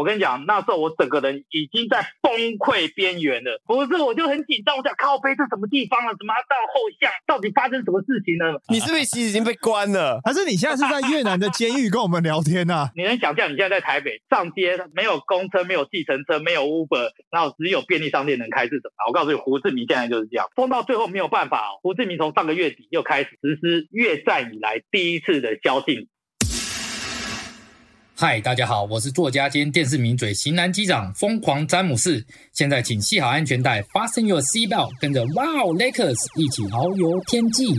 我跟你讲，那时候我整个人已经在崩溃边缘了。不是，我就很紧张，我想靠背这什么地方啊？怎么到后巷？到底发生什么事情呢？你是不是其实已经被关了？还是你现在是在越南的监狱跟我们聊天呢？你能想象你现在在台北上街，没有公车，没有计程车，没有 Uber，然后只有便利商店能开是什么？我告诉你，胡志明现在就是这样，封到最后没有办法。胡志明从上个月底又开始实施越战以来第一次的宵禁。嗨，大家好，我是作家兼电视名嘴型男机长疯狂詹姆士。现在请系好安全带，Fasten your seatbelt，跟着 Wow Lakers 一起遨游天际。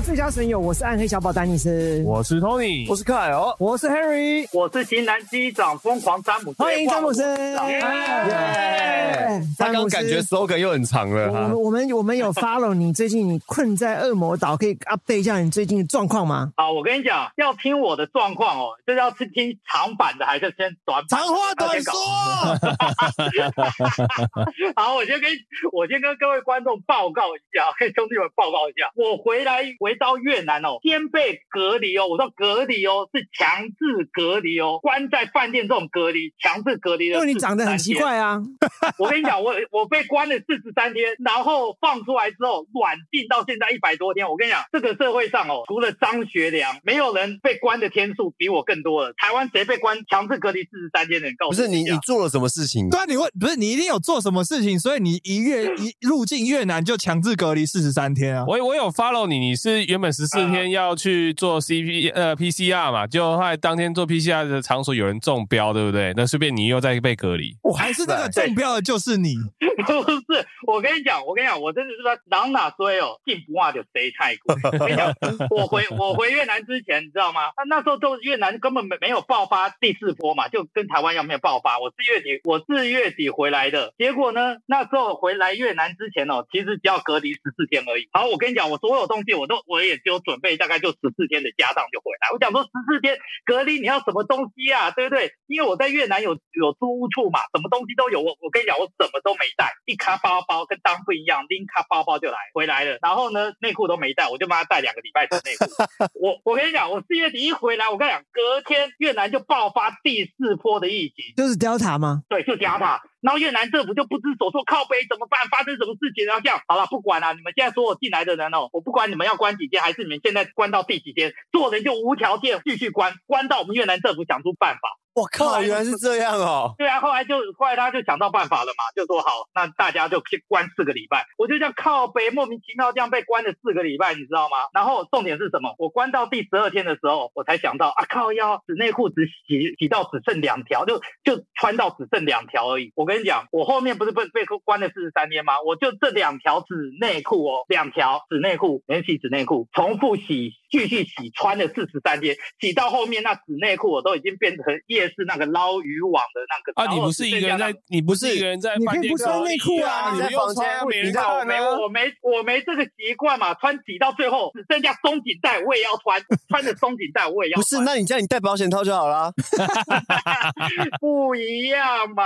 到最佳损友，我是暗黑小宝丹尼斯，我是 Tony，我是凯尔，我是 Harry，我是型男机长疯狂詹姆斯。欢迎詹姆斯。他刚感觉 slogan 又很长了哈。我们我们我们有 follow 你最近你困在恶魔岛，可以 update 一下你最近的状况吗？好，我跟你讲，要听我的状况哦，就是要听听长版的还是先短版？长话短说。好，我先跟我先跟各位观众报告一下，跟兄弟们报告一下，我回来回到越南哦，先被隔离哦，我说隔离哦，是强制隔离哦，关在饭店这种隔离，强制隔离的。因为你长得很奇怪啊。我跟你讲，我我被关了四十三天，然后放出来之后软禁到现在一百多天。我跟你讲，这个社会上哦，除了张学良，没有人被关的天数比我更多了。台湾谁被关强制隔离四十三天的人？告诉不是你，你做了什么事情？对啊，你问不是你一定有做什么事情，所以你一越一入境越南就强制隔离四十三天啊。我我有 follow 你，你是原本十四天要去做 CP 呃 PCR 嘛，就后来当天做 PCR 的场所有人中标，对不对？那顺便你又在被隔离，我还是那个中标的就是你。不是，我跟你讲，我跟你讲，我真的是说，狼哪衰哦，进不化就贼泰国。我跟你讲，我回我回越南之前，你知道吗？那那时候都越南根本没没有爆发第四波嘛，就跟台湾一样没有爆发。我四月底我四月底回来的，结果呢，那时候回来越南之前哦，其实只要隔离十四天而已。好，我跟你讲，我所有东西我都我也只有准备大概就十四天的家当就回来。我讲说十四天隔离你要什么东西啊，对不对？因为我在越南有有租屋处嘛，什么东西都有。我我跟你讲，我什么都没带。一卡包包跟当不一样，拎卡包包就来回来了。然后呢，内裤都没带，我就帮他带两个礼拜的内裤。我我跟你讲，我四月底一回来，我跟你讲，隔天越南就爆发第四波的疫情，就是 Delta 吗？对，就 Delta。然后越南政府就不知所措，靠背怎么办？发生什么事情？然后这样好了，不管了，你们现在所有进来的人哦，我不管你们要关几天，还是你们现在关到第几天，做人就无条件继续关，关到我们越南政府想出办法。我靠，原来是这样哦！对啊，后来就后来他就想到办法了嘛，就说好，那大家就去关四个礼拜。我就这样靠北，莫名其妙这样被关了四个礼拜，你知道吗？然后重点是什么？我关到第十二天的时候，我才想到啊靠，腰纸内裤只洗洗到只剩两条，就就穿到只剩两条而已。我跟你讲，我后面不是被被关了四十三天吗？我就这两条纸内裤哦，两条纸内裤，连洗纸内裤，重复洗，继续洗，穿了四十三天，洗到后面那纸内裤我都已经变成夜市那个捞渔网的那个。啊，你不是一个人在，你不是一个人在，你可以不穿内裤啊，你在房间没人我没看啊。我没我没这个习惯嘛，穿洗到最后只剩下松紧带，我也要穿，穿着松紧带我也要不是，那你叫你带保险套就好了。不一样嘛。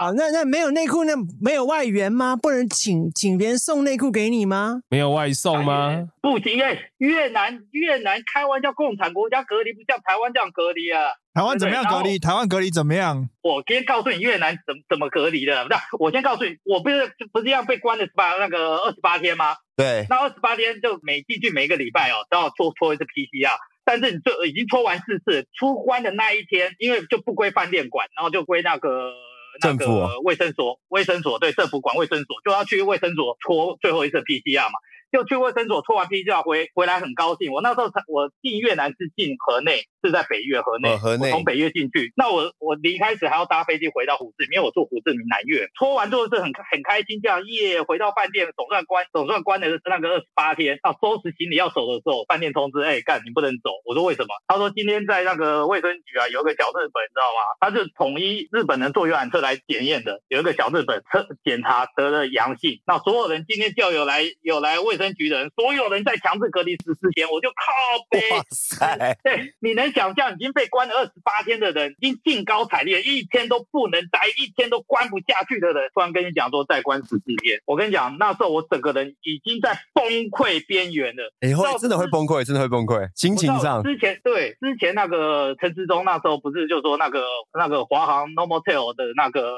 啊，那那没有内裤，那没有外援吗？不能请请别人送内裤给你吗？没有外送吗？不行，因为越南越南开玩笑，共产国家隔离不像台湾这样隔离啊。台湾怎么样隔离？台湾隔离怎么样？我先告诉你越南怎怎么隔离的。那我先告诉你，我不是不是要被关了十八那个二十八天吗？对，那二十八天就每进去每一个礼拜哦都要搓搓一次 PCR，但是你就已经搓完四次，出关的那一天，因为就不归饭店管，然后就归那个。那政府卫生所，卫生所对政府管卫生所，就要去卫生所搓最后一次 PCR 嘛，就去卫生所搓完 PCR 回回来很高兴。我那时候才我进越南是进河内，是在北越河内，哦河内我从北越进去。那我我离开时还要搭飞机回到胡志明，因为我住胡志明南越。搓完之后是很很开心，这样耶，回到饭店总算关总算关的是那个二十八天。啊，收拾行李要走的时候，饭店通知，哎，干你不能走。我说为什么？他说今天在那个卫生局啊有一个小日本，你知道吗？他是统一日本人坐游览车来检验的，有一个小日本测检查得了阳性，那所有人今天就有来有来卫生生局的人，所有人在强制隔离十四天，我就靠背。哇塞，对，你能想象已经被关了二十八天的人，已经兴高采烈，一天都不能待，一天都关不下去的人，突然跟你讲说再关十四天，我跟你讲，那时候我整个人已经在崩溃边缘了。哎，会真的会崩溃，真的会崩溃，心情上。之前对之前那个陈志忠那时候不是就说那个那个华航 Normal Tail 的那个。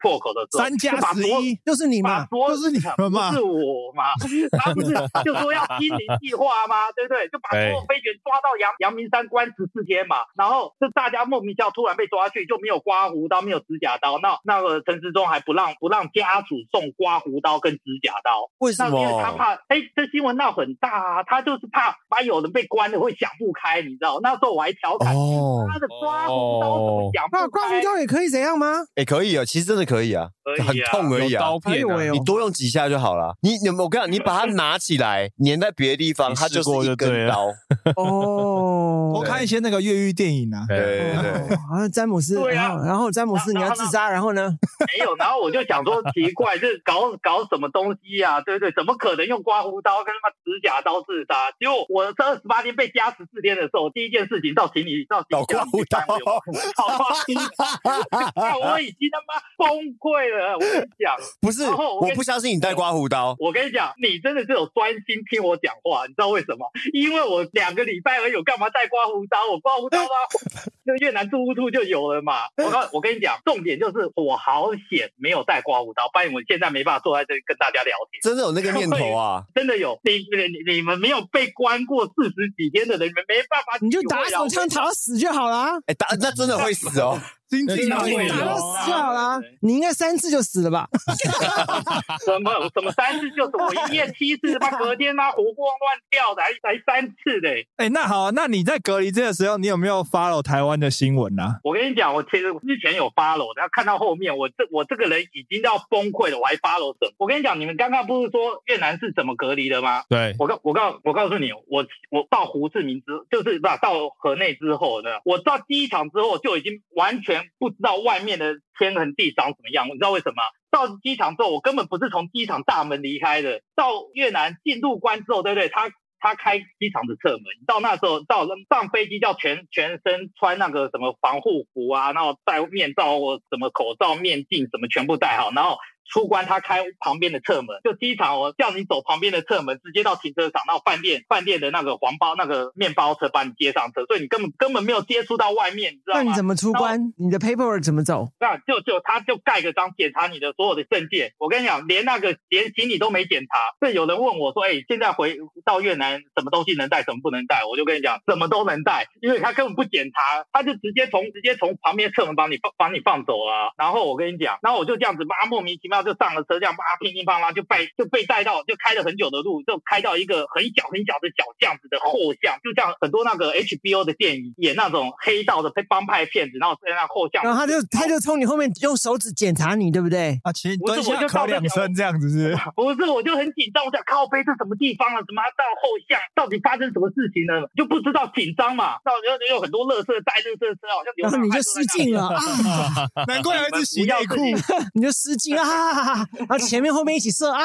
破口的时候，三加十一，就是你嘛，就是你们嘛是我嘛？他不是就说要心灵计划吗？对不对？就把所有飞员抓到阳阳明山关十四天嘛，然后就大家莫名其妙突然被抓去，就没有刮胡刀，没有指甲刀。那那个陈时中还不让不让家属送刮胡刀跟指甲刀，为什么因为他？怕，哎，这新闻闹很大啊，他就是怕把有人被关了会想不开，你知道？那时候我还调侃。哦，他的刮胡刀怎么想那不开？刮胡刀也可以怎样吗？哎，可以啊，其实真的可以啊，可以啊很痛而已啊刀。片你多用几下就好了。你你我跟你讲，你把它拿起来粘在别的地方，它就是一根刀。哦，我看一些那个越狱电影啊。对对对，哦好像詹姆斯，对啊然后然后詹姆斯你要自杀，然后呢？没有，然后我就想说奇怪，这搞搞什么东西啊？对对，怎么可能用刮胡刀跟他妈指甲刀自杀？结果我这二十八天被加十四天的时候，第一件事情到行李到行李搞刮胡刀好刮胡刀，我已经他妈崩溃了。我跟你讲，不是，我我不相信你带刮胡刀。我跟你讲，你真的是有专心听我讲话，你知道为什么？因为我两个礼拜而已，我干嘛带刮胡刀？我刮胡刀啊，那越南住屋处就有了嘛。我告 我跟你讲，重点就是我好险没有带刮胡刀，不然我现在没办法坐在这里跟大家聊天。真的有那个念头啊！真的有，你你你们没有被关过四十几天的人，你们没办法。你就打手枪打到死就好啦，哎，打那真的会死哦。心情那会打到死就好啦。你应该三次就死了吧？什么什么三次就是我一夜七次，他隔天他活蹦乱跳的，还才三次的。哎，那好，那你在隔离这个时候，你有没有 follow 台湾的新闻啊？我跟你讲，我其实之前有 follow，然后看到后面，我这我这个人已经要崩溃了，我还 follow 什么？我跟你讲，你们刚刚不是说越南是怎么隔离的吗？对，我告我告我告诉你，我我到胡志明之就是不到河内之后呢，我到机场之后就已经完全不知道外面的天和地长什么样，你知道为什么吗？到机场之后，我根本不是从机场大门离开的，到越南进入关之后，对不对？他他开机场的侧门，到那时候到上飞机要全全身穿那个什么防护服啊，然后戴面罩或什么口罩、面镜什么全部戴好，然后出关他开旁边的侧门，就机场我叫你走旁边的侧门，直接到停车场，到饭店饭店的那个黄包那个面包车把你接上车，所以你根本根本没有接触到外面，你知道吗？那你怎么出关？你的 paperwork 怎么走？那就就他就盖个章检查你的所有的证件。我跟你讲，连那个连行李都没检查。所以有人问我说：“哎、现在回到越南，什么东西能带，什么不能带？”我就跟你讲，什么都能带，因为他根本不检查，他就直接从直接从旁边侧门把你放把你放走了。然后我跟你讲，然后我就这样子，妈莫名其妙就上了车，这样妈乒乒乓乓就被就被带到，就开了很久的路，就开到一个很小很小的小巷子的后巷，就像很多那个 HBO 的电影演那种黑道的帮派骗子，然后在那后巷，然后他就他就从你后面用手指检查你，对不对？啊，请不是蹲下我就咳两声这样子是不是？我就很紧张，我想靠背这什么地方啊？怎么到后巷？到底发生什么事情呢？就不知道紧张嘛。到时候有很多乐色带乐色车，好像流然后你就失禁了啊，难怪有一只洗内裤。你就失禁啊，然后前面后面一起射啊，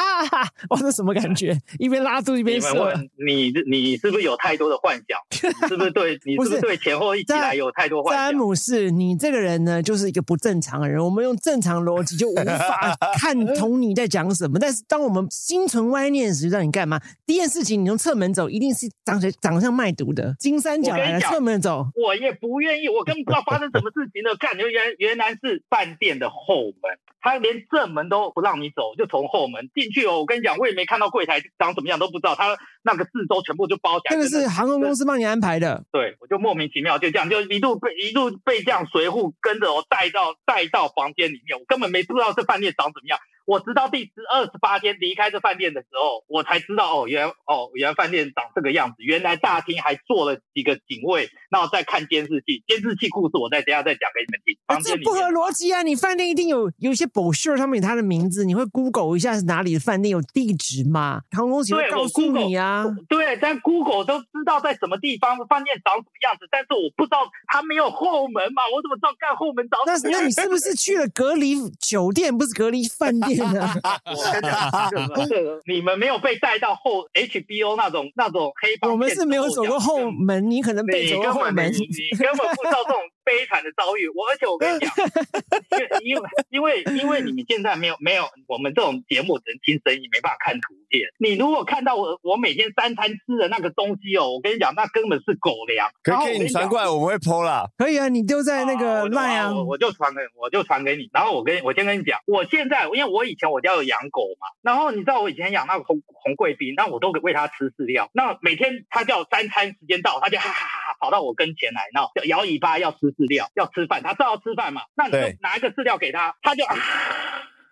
哇，这什么感觉？一边拉住一边射。你你，你是不是有太多的幻想？你是不是对你是不不是是对前后一起来有太多幻想詹？姆士，你这个人呢，就是一个不正常的人。我们用正常逻辑就无法 看懂你在讲什么。但是当我们心存歪念时，让你干嘛？第一件事情，你从侧门走，一定是长得长得像卖毒的。金三角来了，我跟你讲侧门走。我也不愿意，我根本不知道发生什么事情了。看，原原来是饭店的后门，他连正门都不让你走，就从后门进去哦。我跟你讲，我也没看到柜台长什么样，都不知道。他那个四周全部就包起来，这个是航空公司帮你安排的。对，我就莫名其妙就这样，就一路被一路被这样随护跟着我带到带到房间里面，我根本没不知道这饭店长怎么样。我直到第十二十八天离开这饭店的时候，我才知道哦，原来哦原来饭店长这个样子，原来大厅还坐了几个警卫，然后再看监视器，监视器故事我再等一下再讲给你们听。这不合逻辑啊！你饭店一定有有一些 brochure 上面有他的名字，你会 Google 一下是哪里的饭店，有地址吗？航空公司会告诉你啊。对，但 Google 都知道在什么地方饭店长什么样子，但是我不知道他没有后门嘛，我怎么知道干后门找那什么样？那你是不是去了隔离酒店，不是隔离饭店？面呢？我跟你讲，这个这个你们没有被带到后 HBO 那种那种黑帮我们是没有走过后门，你可能被你走过后门。你根本不知道这种悲惨的遭遇。我而且我跟你讲，因为因为因为因为你们现在没有没有我们这种节目只能听声音，没办法看图片。你如果看到我我每天三餐吃的那个东西哦，我跟你讲，那根本是狗粮。可以你传过来，我们会 PO 啦。可以啊，你丢在那哦个我就 line 啊我。我就传给我就传给你。然后我跟我先跟你讲，我现在因为我以前我家有养狗嘛，然后你知道我以前养那个红红贵宾，那我都喂它吃饲料，那每天它叫三餐时间到，它就哈哈哈哈跑到我跟前来，然后摇尾巴要吃饲料，要吃饭，他知道要吃饭嘛，那你就拿一个饲料给他，他就啊。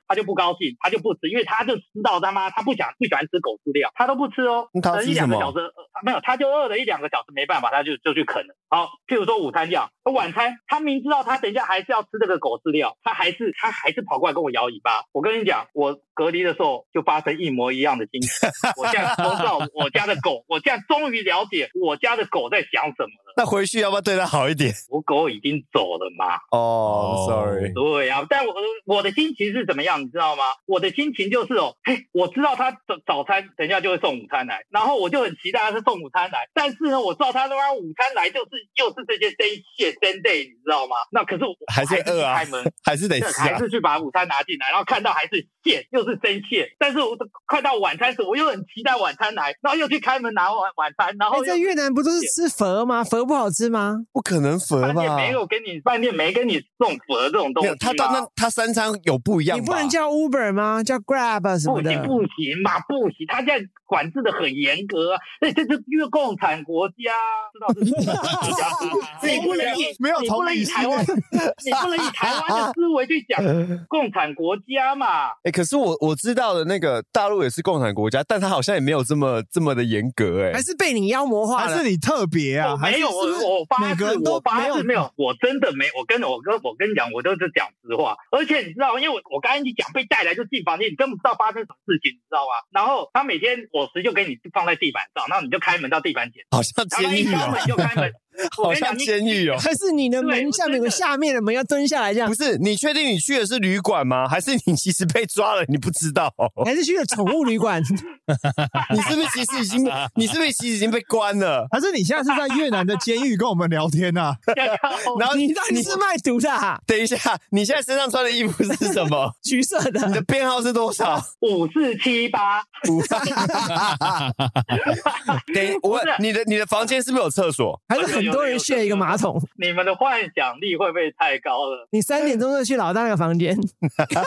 他就不高兴，他就不吃，因为他就知道他妈他不想不喜欢吃狗饲料，他都不吃哦。那他吃什么一两个小时，呃没有，他就饿了一两个小时，没办法，他就就去啃了。好，譬如说午餐这样，晚餐他明知道他等一下还是要吃这个狗饲料，他还是他还是跑过来跟我摇尾巴。我跟你讲，我隔离的时候就发生一模一样的经历。我现在都知道我家的狗，我现在终于了解我家的狗在想什么了。那回去要不要对它好一点？我狗已经走了嘛，哦，sorry，对呀、但我我的心情是怎么样，你知道吗？我的心情就是哦，嘿，我知道他早早餐等一下就会送午餐来，然后我就很期待他是送午餐来，但是呢，我知道他他妈午餐来就是又是这些生蟹生 day，你知道吗？那可是我还是饿啊还是去开门。还是得。还是去把午餐拿进来，然后看到还是蟹，又是生蟹，但是我快到晚餐时，我又很期待晚餐来，然后又去开门拿晚晚餐，然哎，后又在越南不都是吃佛吗？佛不好吃吗？不可能佛吧？饭店没有跟你饭店没跟你送佛这种东，西，他到那他三餐有不一样吧？你不能叫 Uber 吗？叫 Grab 啊什么的不行。不行嘛，不行，他现在管制的很严格啊，哎，这是因为共产国家，知道这是共产国家，你不能以没有你不能以台湾，你不能以台湾的思维去讲共产国家嘛。哎、可是我我知道的那个大陆也是共产国家，但他好像也没有这么这么的严格哎、还是被你妖魔化了还是？你特别啊？没有，还是是我我发誓，我发没有誓没有，我真的没，我跟我跟我跟你讲，我都是讲实话。而且你知道，因为我我刚才你讲被带来就进房间，你根本不知道发生什么事情，你知道吗？然后他每天伙食就给你放在地板上，然后你就开门到地板捡，好像然后他监狱哦一敲门，就开门。我好像监狱哦。还是你的门对下面有个下面的门要蹲下来这样不？是，你确定你去的是旅馆吗？还是你其实被抓了，你不知道？还是去了宠物旅馆？你是不是其实已经，你是不是其实已经被关了？还是你现在是在越南的监狱跟我们聊天啊？然后你到底是卖毒的啊？等一下，你现在身上穿的衣服是什么？橘色的你的编号是多少？五四七八，五。等，我问你的你的房间是不是有厕所？还是很多人 share 一个马桶？你们的幻想力会不会太高了？你三点钟就去老大那个房间，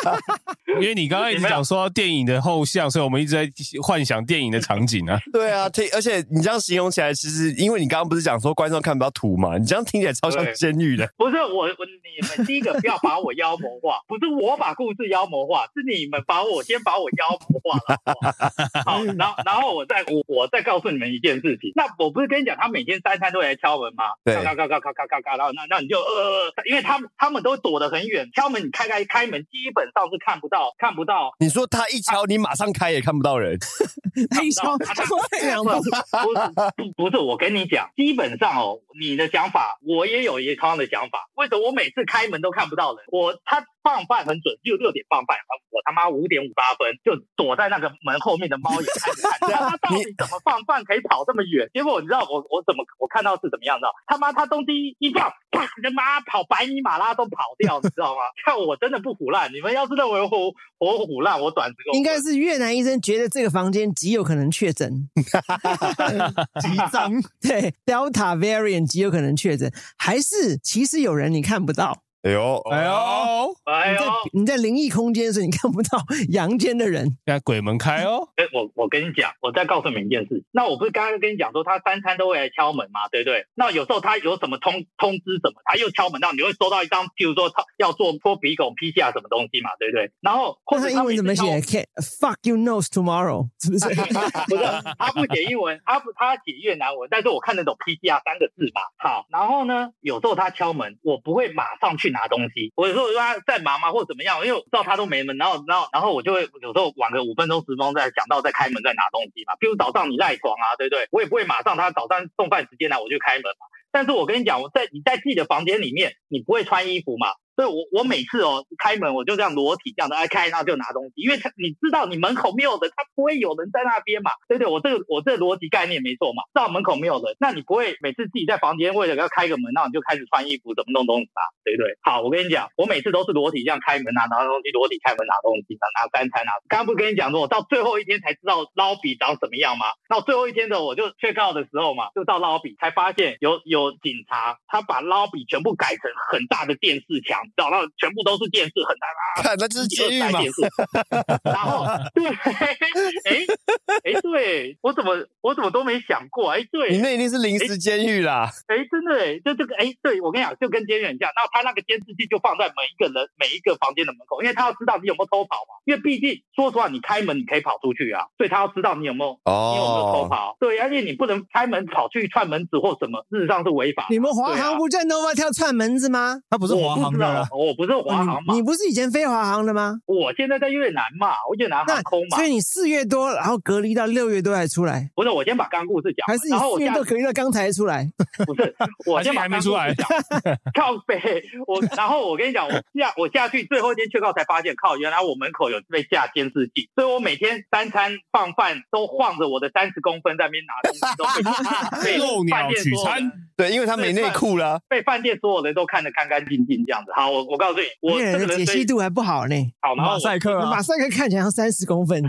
因为你刚刚一直讲说电影的后巷，所以我们一直在幻想电影的场景啊。对啊，听，而且你这样形容起来，其实因为你刚刚不是讲说观众看不到图嘛，你这样听起来超像对监狱的。不是我，我你们第一个不要把我妖魔化，不是我把故事妖魔化，是你们把我先把我妖魔化了。好，然后然后我再我我再告诉你们一件事情，那我不是跟你讲，他每天三餐都来敲门吗？对咔咔咔咔咔咔咔，然后那那你就呃，呃因为他们他们都躲得很远，敲门你开开开门，基本上是看不到看不到。你说他一敲，你马上开也看不到人。他一敲会两步不，不是不不是，我跟你讲，基本上哦，你的想法我也有一同样的想法。为什么我每次开门都看不到人？我他放饭很准，就六点放饭，我他妈五点五八分就躲在那个门后面的猫眼开始看，他到底怎么放饭可以跑这么远？结果你知道我我怎么我看到是怎么样的？他妈他东西一放，啪，你的妈跑百米马拉松跑掉，你知道吗？看我真的不胡乱，你们要是认为我我胡乱，我短时间应该是越南医生觉得这个房间极有可能确诊，极脏，对 Delta variant 极有可能确诊，还是其实有人你看不到，哎呦，哎呦，哎呦。你在灵异空间的时你看不到 阳间的人，现在鬼门开哦。哎，我我跟你讲，我再告诉你们一件事。那我不是刚刚跟你讲说，他三餐都会来敲门嘛，对不对？那有时候他有什么通通知什么，他又敲门到，你会收到一张，譬如说他要做脱鼻孔 PCR 什么东西嘛，对不对？然后或者那他英文怎么写？Can fuck you nose tomorrow，是不是？不是，他不写英文，他不他写越南文，但是我看得懂 PCR 三个字嘛。好，然后呢，有时候他敲门，我不会马上去拿东西，我有时候他在忙嘛或怎么样，因为我知道他都没门，然后然后然后我就会有时候晚个五分钟十分钟再想到再开门再拿东西嘛。譬如早上你赖床啊，对不对？我也不会马上他早上送饭时间来我就开门嘛。但是我跟你讲，我在你在自己的房间里面，你不会穿衣服嘛？所以我我每次哦开门我就这样裸体这样的哎开，然后就拿东西，因为他你知道你门口没有人，他不会有人在那边嘛，对不对？我这个我这个逻辑概念没错嘛，知道门口没有人，那你不会每次自己在房间为了要开个门，那你就开始穿衣服怎么弄东西嘛，对不对？好，我跟你讲，我每次都是裸体这样开门拿拿东西，裸体开门拿东西，拿拿三餐啊。刚刚不跟你讲说，我到最后一天才知道捞比长什么样吗？到最后一天的我就 check out 的时候嘛，就到捞比才发现有有警察，他把捞比全部改成很大的电视墙，找到全部都是电视，很难啊，看那就是监狱 然后对，哎哎，对我怎么我怎么都没想过，哎，对，你那一定是临时监狱啦。哎，真的哎，就这个哎，对我跟你讲，就跟监狱很像。那他那个监视器就放在每一个人每一个房间的门口，因为他要知道你有没有偷跑嘛。因为毕竟说实话，你开门你可以跑出去啊，所以他要知道你有没有你有没有偷跑。对，而且你不能开门跑去串门子或什么，事实上是违法。你们华航不在 Nova 跳串门子吗？他不是华航的，我不是华航嘛。你不是以前飞华航的吗？我现在在越南嘛，我越南航空嘛。所以你四月多，然后隔离到六月多才出来。不是，我先把刚故事讲。还是你四月多隔离到刚才出来？不是，我先把还没出来。靠北，我然后我跟你讲，我下我下去最后一天去靠才发现，靠，原来我门口有被架监视器，所以我每天三餐放饭都晃着我的三十公分在那边拿东西，都被 饭店取餐。对，因为他没内裤了，被饭店所有人都看得干干净净这样子。好，我我告诉你，我这个人解析度还不好呢。好，马赛克，马赛克看起来像三十公分，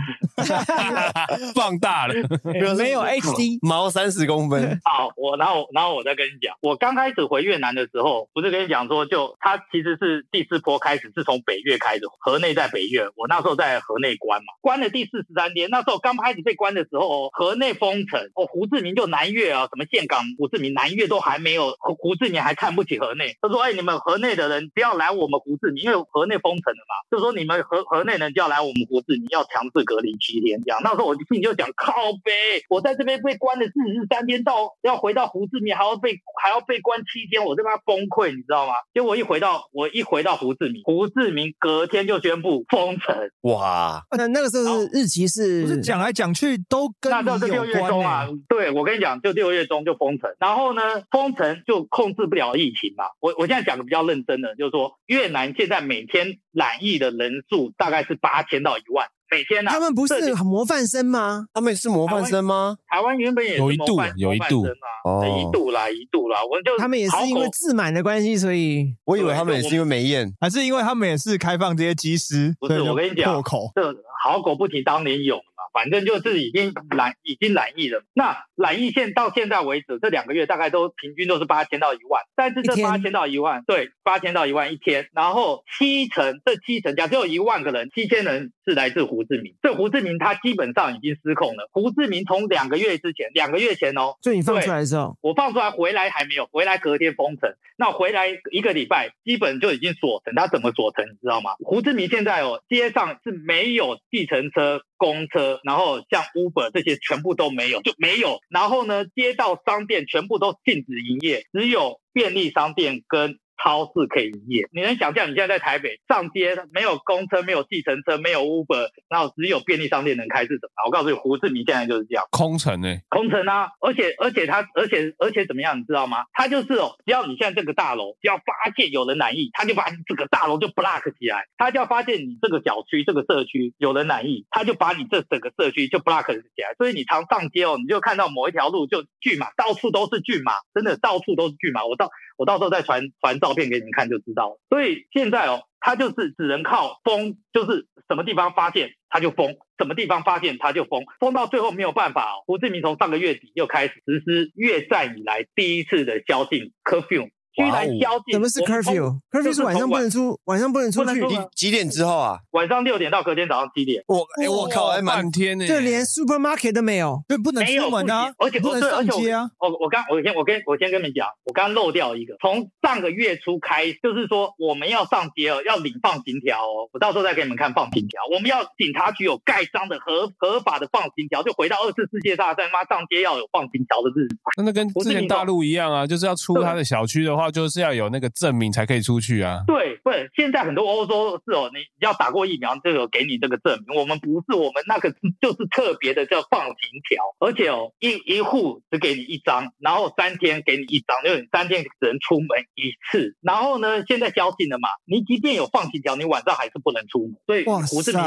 放大了，没有 HD，毛三十公分。好，我然后然后我再跟你讲，我刚开始回越南的时候，不是跟你讲说，就他其实是第四波开始是从北越开始，河内在北越，我那时候在河内关嘛，关了第四十三天，那时候刚开始被关的时候，河内封城，哦，胡志明就南越啊，什么岘港、胡志明、南越都。都还没有，胡志明还看不起河内。他说：“哎，你们河内的人不要来我们胡志明，因为河内封城了嘛。就说你们河河内人就要来我们胡志明，要强制隔离七天这样。那时候我心里就讲靠呗，我在这边被关了四十三天，到要回到胡志明还要被还要被关七天，我他妈崩溃，你知道吗？结果一回到我一回到胡志明，胡志明隔天就宣布封城。哇，那那个时候是日期是不是讲来讲去都跟那到是六月中啊？对，我跟你讲，就六月中就封城，然后呢？封城就控制不了疫情嘛。我我现在讲的比较认真的，就是说越南现在每天染疫的人数大概是八千到一万每天呢。他们不是模范生吗？他们是模范生吗？台湾原本也有一度有一度啊，一度啦一度啦。我就他们也是因为自满的关系，所以我以为他们也是因为没验，还是因为他们也是开放这些机师？不是，我跟你讲，破口这好狗不提当年勇。反正就是已经染已经染疫了，那染疫线到现在为止，这两个月大概都平均都是八千到一万，但是这八千到一万，对，八千到一万一天，然后七成这七成，假设有一万个人，七千人是来自胡志明，这胡志明他基本上已经失控了。胡志明从两个月之前，两个月前哦，就你放出来的时候，我放出来回来还没有，回来隔天封城，那回来一个礼拜，基本就已经锁城，他怎么锁城你知道吗？胡志明现在哦，街上是没有计程车。公车，然后像 Uber 这些全部都没有，就没有。然后呢，街道商店全部都禁止营业，只有便利商店跟。超市可以营业，你能想象你现在在台北上街没有公车、没有计程车、没有 Uber，然后只有便利商店能开是什么？我告诉你，胡志明现在就是这样，空城呢？空城啊！而且而且他而且而且怎么样？你知道吗？他就是哦，只要你现在这个大楼，只要发现有人染疫，他就把你这个大楼就 block 起来。他就要发现你这个小区、这个社区有人染疫，他就把你这整个社区就 block 起来。所以你常上街哦，你就看到某一条路就巨马，到处都是巨马，真的到处都是巨马。我到我到时候再传传照片给你们看就知道了。所以现在哦，他就是只能靠封，就是什么地方发现他就封，什么地方发现他就封，封到最后没有办法。胡志明从上个月底又开始实施越战以来第一次的宵禁 curfew。居然宵禁？什么是 curfew？curfew 是晚上不能出，晚上不能出去。几几点之后啊？晚上六点到隔天早上七点。我哎，我靠，还满天呢。这连 supermarket 都没有，对不能出门啊，而且不能上街啊。我我刚我先我跟我先跟你们讲，我刚漏掉一个，从上个月初开，就是说我们要上街哦，要领放行条哦。我到时候再给你们看放行条。我们要警察局有盖章的合合法的放行条，就回到二次世界大战，妈上街要有放行条的日子。那那跟之前大陆一样啊，就是要出他的小区的话，就是要有那个。证明才可以出去啊！对对，是，现在很多欧洲是哦，你要打过疫苗，就有给你这个证明。我们不是，我们那个就是特别的叫放行条，而且哦，一一户只给你一张，然后三天给你一张，就是你三天只能出门一次。然后呢，现在宵禁了嘛，你即便有放行条，你晚上还是不能出门。所以胡志明，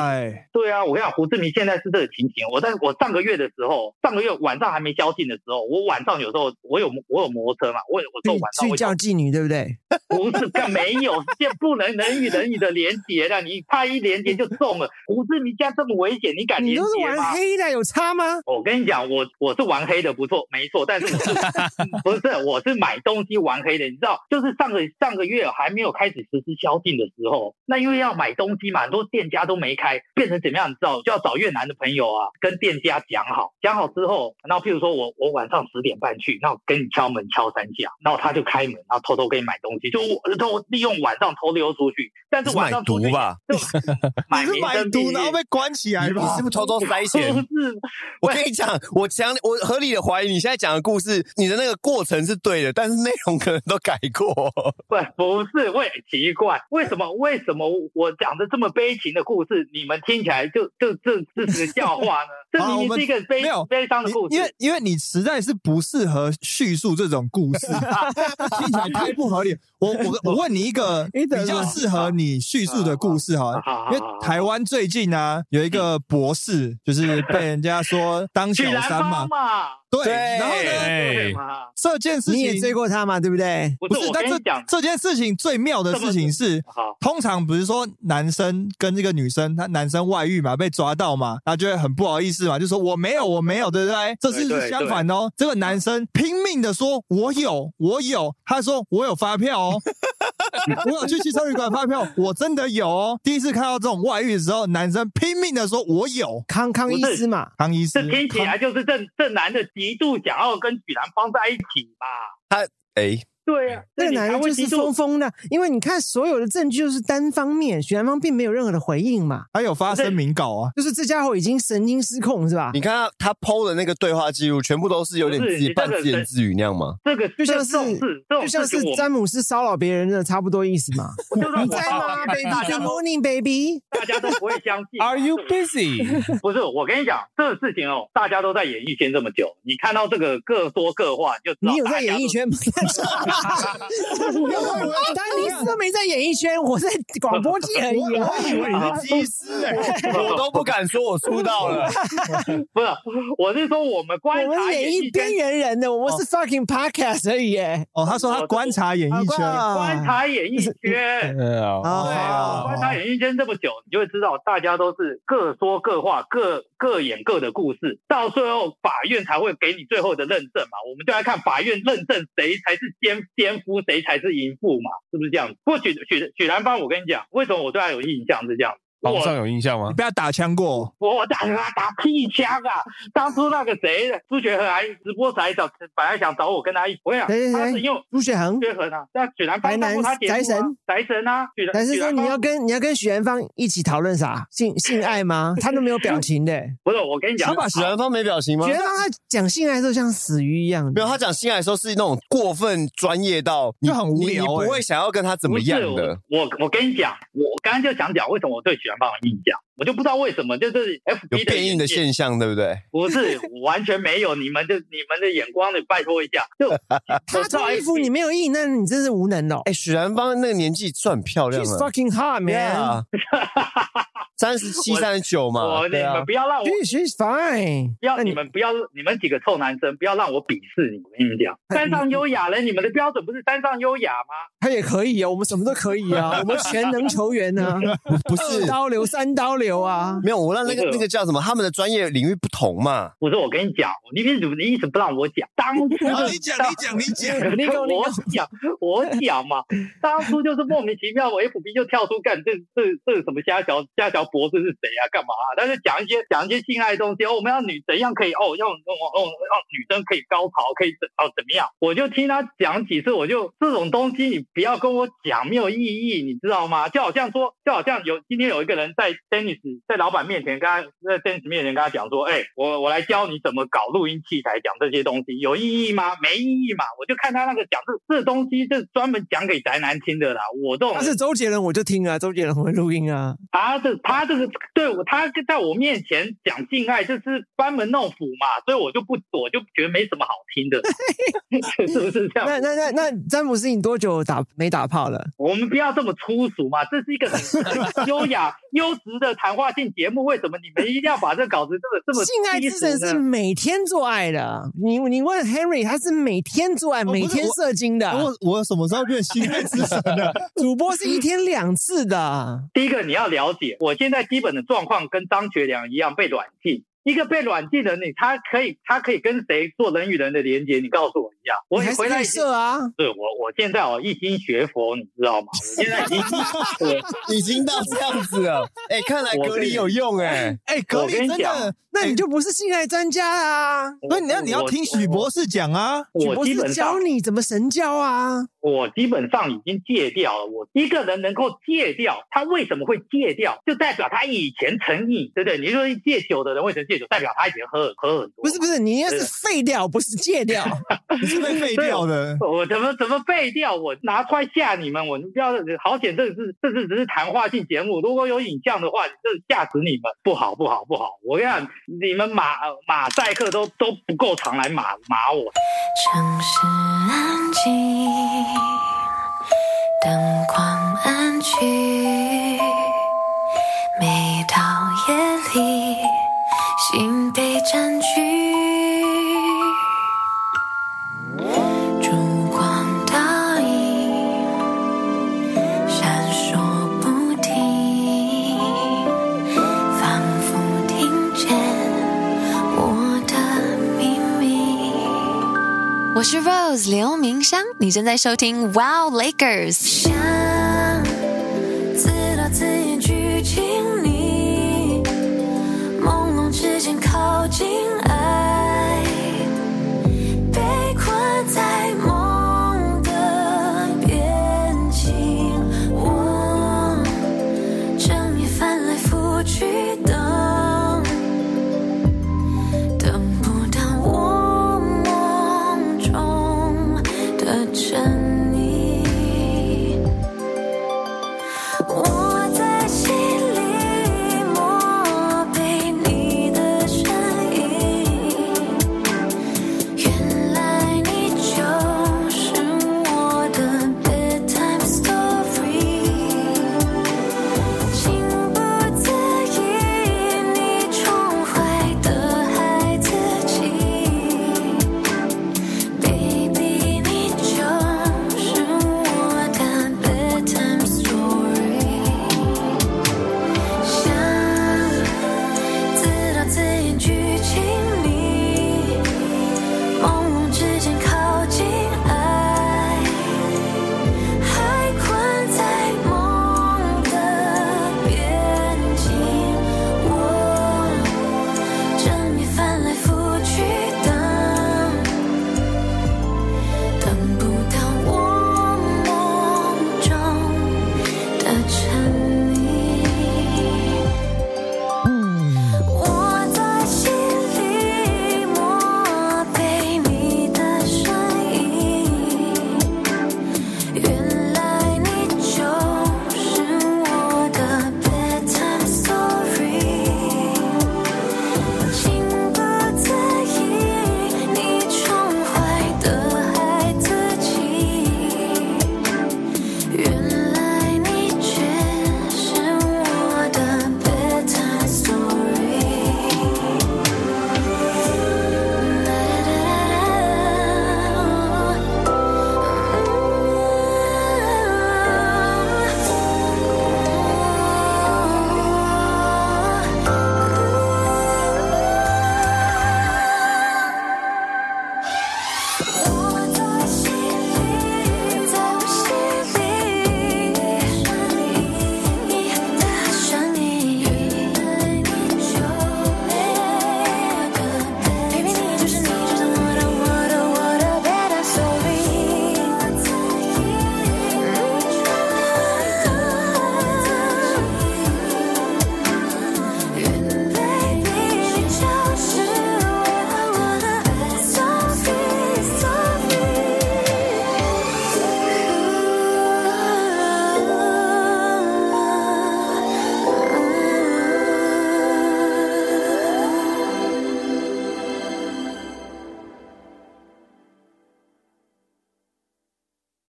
对啊，我跟你讲，胡志明现在是这个情形。我在我上个月的时候，上个月晚上还没宵禁的时候，我晚上有时候我有我有摩托车嘛，我有我说晚上去会叫妓女，对不对？不是，更没有，这不能人与人与的连接的，你怕一连接就中了。胡志明家这么危险，你敢连你都是玩结吗？黑的，有差吗？我跟你讲，我我是玩黑的，不错，没错，但是我是 不是我是买东西玩黑的？你知道，就是上个上个月还没有开始实施宵禁的时候，那因为要买东西嘛，很多店家都没开，变成怎么样？你知道，就要找越南的朋友啊，跟店家讲好，讲好之后，然后譬如说我我晚上十点半去，那我跟你敲门敲三下，然后他就开门，然后偷偷给你买东西，就我偷利用晚上偷溜出去，但是晚上出去毒吧？就买 你是买毒然后被关起来你吧？是不是偷偷 塞钱？不是，我跟你讲，我强，我合理的怀疑你现在讲的故事，你的那个过程是对的，但是内容可能都改过。不不是，我也奇怪，为什么为什么我讲的这么悲情的故事，你们听起来就就这这是个笑话呢？这明明是一个悲没有悲伤的故事因。为因为你实在是不适合叙述这种故事，听起来太不合理。我我我 问你一个比较适合你叙述的故事哈因为台湾最近呢有一个博士，就是被人家说 当小三嘛。对，然后呢？这件事情你也情追过他嘛，对不对？不是，不是，但这我跟你讲，这件事情最妙的事情是，通常不是说男生跟这个女生，他男生外遇嘛，被抓到嘛，他就会很不好意思嘛，就说我没有，我没有，对不对？这是相反哦，这个男生拼命的说我有，我有，他说我有发票哦，我有去汽车旅馆发票，我真的有哦。第一次看到这种外遇的时候，男生拼命的说我有，康康医师嘛，康医师这，听起来就是这这男的极度想要跟许兰芳在一起嘛？哎，对啊，那个男人就是疯疯的，因为你看所有的证据就是单方面，许兰芳并没有任何的回应嘛，他有发声明稿啊。就是这家伙已经神经失控是吧？你看他他 PO 的那个对话记录，全部都是有点自己半自言自语那样吗？这个就像是事，这种就像是詹姆斯骚扰别人的差不多意思嘛。你在吗，baby？Good morning, baby。大家都不会相信。Are you busy？不是，我跟你讲，这个事情哦，大家都在演艺圈这么久，你看到这个各说各话，你就知道你有在演艺圈吗？当你是都没在演艺圈，我在广播界而已我。以为你是技师哎，我都不敢说我出道了。不是，我是说我们观我们察演艺边缘人的，我们是 fucking podcast 而已耶。哦，他说他观察演艺圈，啊观察演艺圈。对啊，观察演艺圈这么久，你就会知道大家都是各说各话，各各演各的故事，到最后法院才会给你最后的认证嘛。我们就来看法院认证谁才是奸奸夫，谁才是淫妇嘛，是不是这样子？不过许许许兰芳，我跟你讲，为什么我对他有印象是这样子。皇上有印象吗你？不要打枪过，我打他打屁枪啊！当初那个谁朱学恒还直播时还找，本来想找我跟他一起，我想谁谁谁他是因为朱雪恒朱，学恒啊，那许兰芳台南当过他节目啊宅神宅神啊，许兰但是许兰芳说你要跟你要跟许兰芳一起讨论啥性性爱吗？他都没有表情的。不是我跟你讲他，把许兰芳没表情吗许？兰芳他讲性爱的时候像死鱼一样没有，他讲性爱的时候是那种过分专业到你就很无聊你你不欸会想要跟他怎么样的。我我我跟你讲，我刚刚就想讲为什么我对许兰芳有印象，我就不知道为什么，就是 F 有 B 变硬的现象，对不对？不是完全没有，你们的你们的眼光，你拜托一下，就 他穿衣服你没有硬，那你真是无能哦。哎，许兰芳那个年纪算漂亮 She's 了，fucking hot, man. 啊，三十七、三十九嘛我，啊你们。不要让我 She- She's fine. 不要你们不要你们几个臭男生不要让我鄙视你，我跟你们讲，山上优雅人，你们的标准不是山上优雅吗？他也可以啊，我们什么都可以啊，我们全能球员呢、啊，不是二刀流、三刀流啊。没有，我让那个那个叫什么，他们的专业领域不同嘛。我说我跟你讲，你一直你一直不让我讲，当初你讲你讲你讲，你讲你我讲 讲我讲嘛，当初就是莫名其妙，我 FB 就跳出干这这这什么虾小虾小博士是谁啊，干嘛、啊？但是讲一些讲一些性爱的东西，哦，我们要女怎样可以哦，要哦哦让女生可以高潮，可以怎哦怎么样？我就听他讲几次，我就这种东西你不要跟我讲，没有意义，你知道吗？就好像说，就好像有今天有一个人在 Dennis 在老板面前跟他在 Dennis 面前跟他讲说，哎、我我来教你怎么搞录音器材，讲这些东西有意义吗？没意义嘛。我就看他那个讲这这东西，是专门讲给宅男听的啦。我这种他是周杰伦，我就听啊，周杰伦会录音啊。他这他这个对我，他在我面前讲性爱，就是班门弄斧嘛，所以我就不，我就觉得没什么好听的，是不是这样？那那那那詹姆斯，你多久打没打炮了？我们不要这么粗俗嘛，这是一个很很优雅、优质的谈话性节目，为什么你们一定要把这稿子这么这么性爱之神是？每天做爱的，你你问 Henry，他是每天做爱，每天射精的。我我什么时候变性爱之神了？主播是一天两次的，第一个你要了解，我现在基本的状况跟张学良一样被软禁。一个被软禁的你，他可以，他可以跟谁做人与人的连接？你告诉我一下。我回来已经射啊。是我，我现在哦一心学佛，你知道吗？我现在已经，我已经到这样子了。哎，看来隔离有用哎。哎，隔我离真跟你讲的，那你就不是性爱专家啊！所以你要你要听许博士讲啊。许博士教你怎么神交啊！我基本上已经戒掉了。我一个人能够戒掉，他为什么会戒掉？就代表他以前成瘾，对不对？你说戒酒的人为什么戒酒？代表他以前喝很喝很多。不是不是，你应该是废掉，不是戒掉。你是被废掉的。我怎么怎么废掉？我拿出来吓你们！我你不要好险，这是这是只是谈话性节目，如果有影像的话，这是吓死你们！不好不好不好！我跟你讲，你们马马赛克都都不够长来马马我。城市安静，灯光暗去，Rose 刘明湘，你正在收听 Wow Lakers。想自导自演剧情你，朦胧之间靠近真